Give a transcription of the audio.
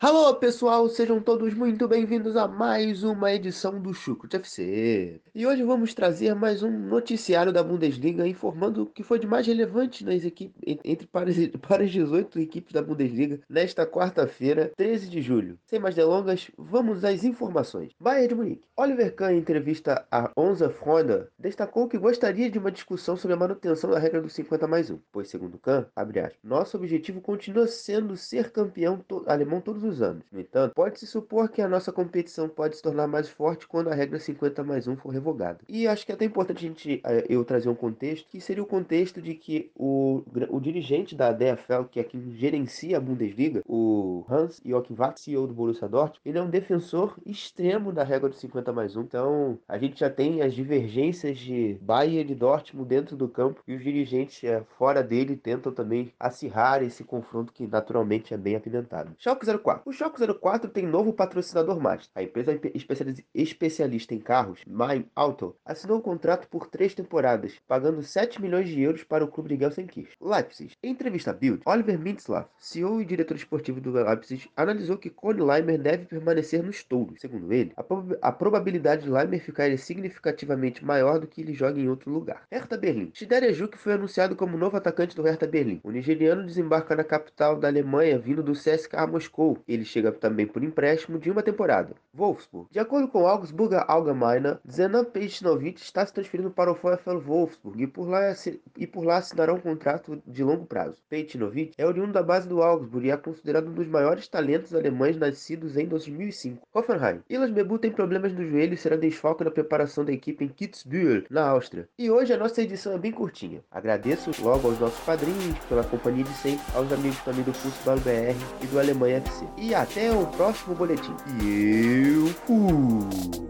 Alô pessoal, sejam todos muito bem-vindos a mais uma edição do Chucrut FC. E hoje vamos trazer mais um noticiário da Bundesliga informando o que foi de mais relevante nas equipes, entre para para as 18 equipes da Bundesliga nesta quarta-feira, 13 de julho. Sem mais delongas, vamos às informações. Bayern de Munique. Oliver Kahn, em entrevista a Onze Freunde, destacou que gostaria de uma discussão sobre a manutenção da regra do 50 mais 1, pois segundo Kahn, abre aspas, nosso objetivo continua sendo ser campeão to alemão todos os anos. No entanto, pode-se supor que a nossa competição pode se tornar mais forte quando a regra 50 mais 1 for revogada. E acho que é até importante a gente, eh, eu trazer um contexto, que seria o contexto de que o, o dirigente da DFL, que é quem gerencia a Bundesliga, o Hans Joachim Watt, CEO do Borussia Dortmund, ele é um defensor extremo da regra do 50 mais 1. Então, a gente já tem as divergências de Bayern e Dortmund dentro do campo e os dirigentes eh, fora dele tentam também acirrar esse confronto que naturalmente é bem apimentado. Schalke 04. O Schalke 04 tem novo patrocinador master. A empresa especialista em carros, Mime Auto, assinou um contrato por três temporadas, pagando 7 milhões de euros para o clube de Gelsenkirchen. Leipzig. Em entrevista à Bild, Oliver Mintzlaff, CEO e diretor esportivo do Leipzig, analisou que Cole Leimer deve permanecer nos touros. Segundo ele, a, prob- a probabilidade de Leimer ficar é significativamente maior do que ele joga em outro lugar. Hertha Berlim. Shidera Juki foi anunciado como novo atacante do Hertha Berlim. O nigeriano desembarca na capital da Alemanha vindo do CSKA Moscou. Ele chega também por empréstimo de uma temporada. Wolfsburg. De acordo com Augsburger Allgemeine, Zenan Pejtinovic está se transferindo para o VfL Wolfsburg e por lá, e por lá assinará um contrato de longo prazo. Pejtinovic é oriundo da base do Augsburg e é considerado um dos maiores talentos alemães nascidos em 2005. Hoffenheim. Ilas Bebu tem problemas no joelho e será desfalque na preparação da equipe em Kitzbühel, na Áustria. E hoje a nossa edição é bem curtinha. Agradeço logo aos nossos padrinhos pela companhia de sempre, aos amigos também do Fußball BR e do Alemanha FC. E até o próximo boletim. E eu fui!